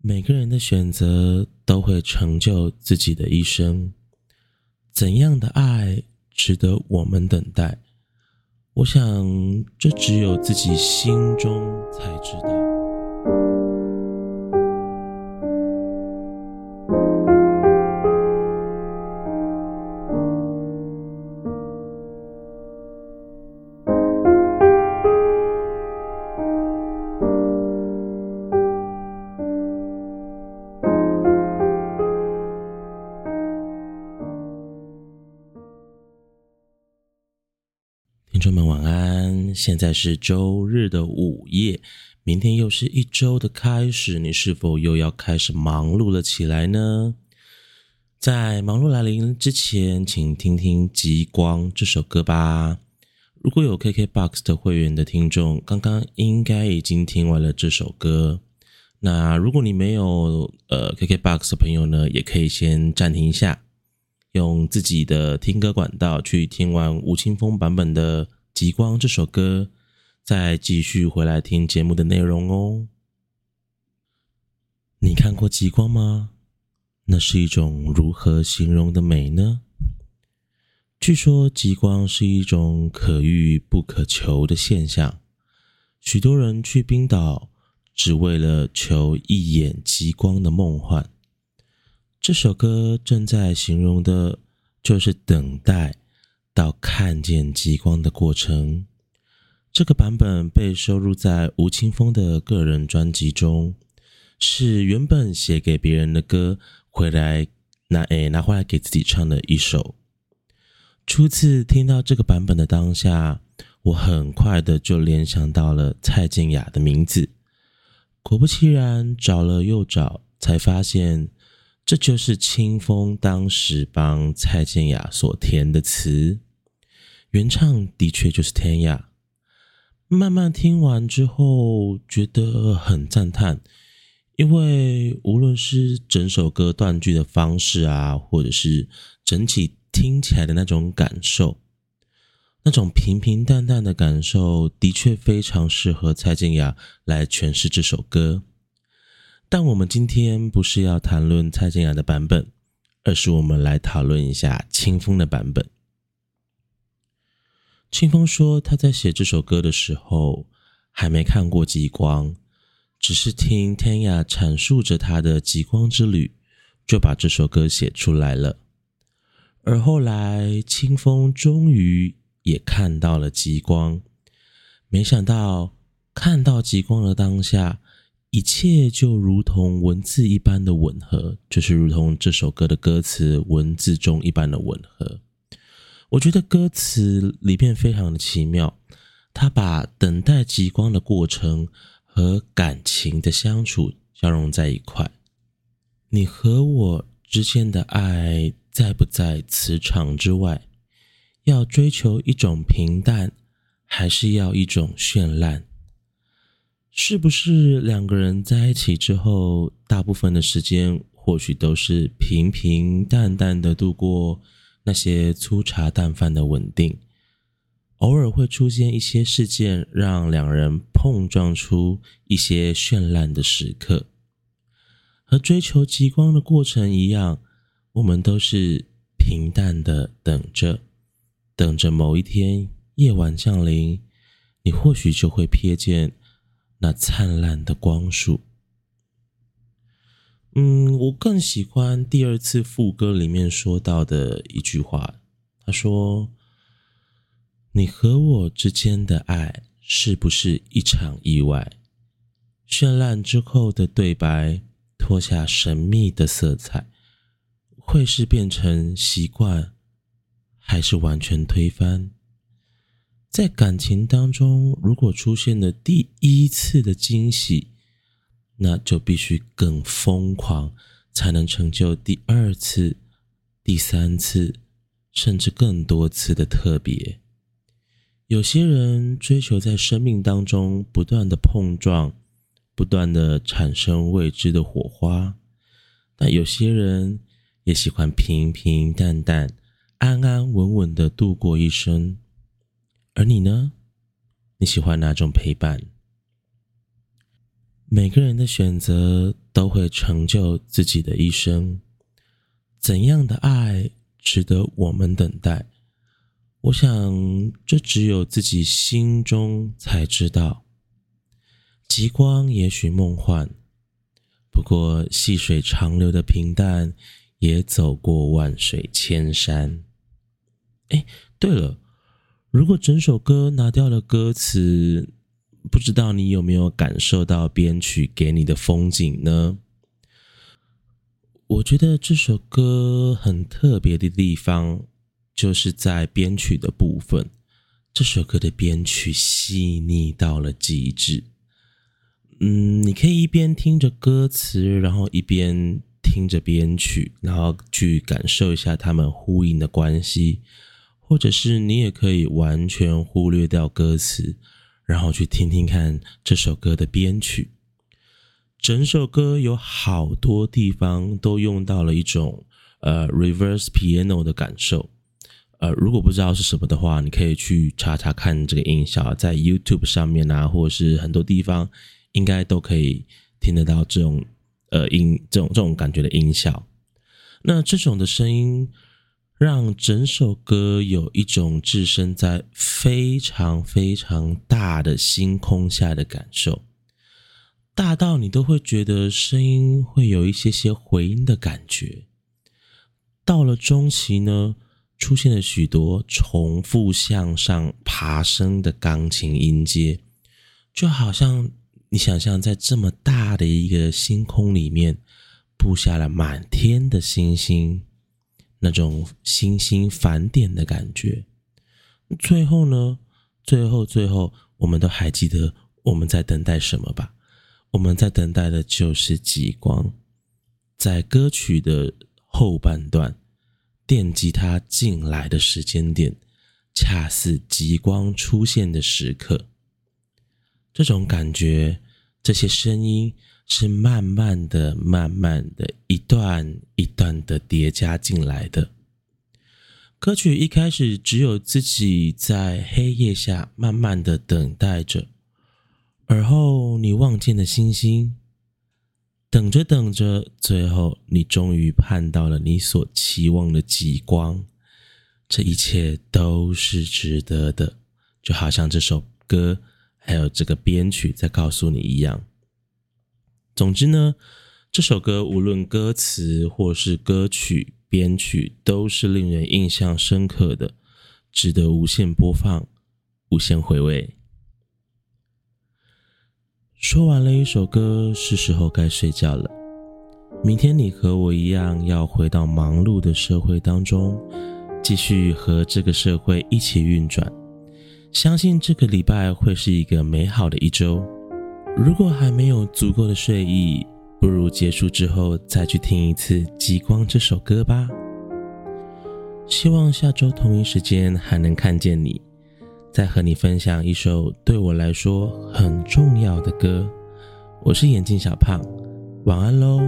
每个人的选择都会成就自己的一生。怎样的爱值得我们等待？我想，这只有自己心中才知道。听众们晚安，现在是周日的午夜，明天又是一周的开始，你是否又要开始忙碌了起来呢？在忙碌来临之前，请听听《极光》这首歌吧。如果有 KKBOX 的会员的听众，刚刚应该已经听完了这首歌。那如果你没有呃 KKBOX 的朋友呢，也可以先暂停一下。用自己的听歌管道去听完吴青峰版本的《极光》这首歌，再继续回来听节目的内容哦。你看过极光吗？那是一种如何形容的美呢？据说极光是一种可遇不可求的现象，许多人去冰岛只为了求一眼极光的梦幻。这首歌正在形容的，就是等待到看见极光的过程。这个版本被收录在吴青峰的个人专辑中，是原本写给别人的歌，回来拿诶拿回来给自己唱的一首。初次听到这个版本的当下，我很快的就联想到了蔡健雅的名字。果不其然，找了又找，才发现。这就是清风当时帮蔡健雅所填的词，原唱的确就是天雅。慢慢听完之后，觉得很赞叹，因为无论是整首歌断句的方式啊，或者是整体听起来的那种感受，那种平平淡淡的感受，的确非常适合蔡健雅来诠释这首歌。但我们今天不是要谈论蔡健雅的版本，而是我们来讨论一下清风的版本。清风说，他在写这首歌的时候还没看过极光，只是听天雅阐述着他的极光之旅，就把这首歌写出来了。而后来，清风终于也看到了极光，没想到看到极光的当下。一切就如同文字一般的吻合，就是如同这首歌的歌词文字中一般的吻合。我觉得歌词里面非常的奇妙，他把等待极光的过程和感情的相处交融在一块。你和我之间的爱在不在磁场之外？要追求一种平淡，还是要一种绚烂？是不是两个人在一起之后，大部分的时间或许都是平平淡淡的度过那些粗茶淡饭的稳定，偶尔会出现一些事件，让两人碰撞出一些绚烂的时刻。和追求极光的过程一样，我们都是平淡的等着，等着某一天夜晚降临，你或许就会瞥见。那灿烂的光束，嗯，我更喜欢第二次副歌里面说到的一句话。他说：“你和我之间的爱是不是一场意外？绚烂之后的对白脱下神秘的色彩，会是变成习惯，还是完全推翻？”在感情当中，如果出现了第一次的惊喜，那就必须更疯狂，才能成就第二次、第三次，甚至更多次的特别。有些人追求在生命当中不断的碰撞，不断的产生未知的火花，但有些人也喜欢平平淡淡、安安稳稳的度过一生。而你呢？你喜欢哪种陪伴？每个人的选择都会成就自己的一生。怎样的爱值得我们等待？我想，这只有自己心中才知道。极光也许梦幻，不过细水长流的平淡，也走过万水千山。哎，对了，如果整首歌拿掉了歌词，不知道你有没有感受到编曲给你的风景呢？我觉得这首歌很特别的地方，就是在编曲的部分。这首歌的编曲细腻到了极致。嗯，你可以一边听着歌词，然后一边听着编曲，然后去感受一下他们呼应的关系，或者是你也可以完全忽略掉歌词，然后去听听看这首歌的编曲。整首歌有好多地方都用到了一种呃 reverse piano 的感受。呃，如果不知道是什么的话，你可以去查查看这个音效，在 YouTube 上面啊，或者是很多地方。应该都可以听得到这种呃音这种这种感觉的音效。那这种的声音让整首歌有一种置身在非常非常大的星空下的感受，大到你都会觉得声音会有一些些回音的感觉。到了中期呢，出现了许多重复向上爬升的钢琴音阶，就好像。你想象在这么大的一个星空里面，布下了满天的星星，那种星星繁点的感觉。最后呢，最后最后，我们都还记得我们在等待什么吧？我们在等待的就是极光。在歌曲的后半段，电吉他进来的时间点，恰似极光出现的时刻。这种感觉，这些声音是慢慢的、慢慢的、一段一段的叠加进来的。歌曲一开始只有自己在黑夜下慢慢的等待着，而后你望见了星星，等着等着，最后你终于盼到了你所期望的极光。这一切都是值得的，就好像这首歌。还有这个编曲在告诉你一样。总之呢，这首歌无论歌词或是歌曲编曲，都是令人印象深刻的，值得无限播放、无限回味。说完了一首歌，是时候该睡觉了。明天你和我一样，要回到忙碌的社会当中，继续和这个社会一起运转。相信这个礼拜会是一个美好的一周。如果还没有足够的睡意，不如结束之后再去听一次《极光》这首歌吧。希望下周同一时间还能看见你，再和你分享一首对我来说很重要的歌。我是眼镜小胖，晚安喽。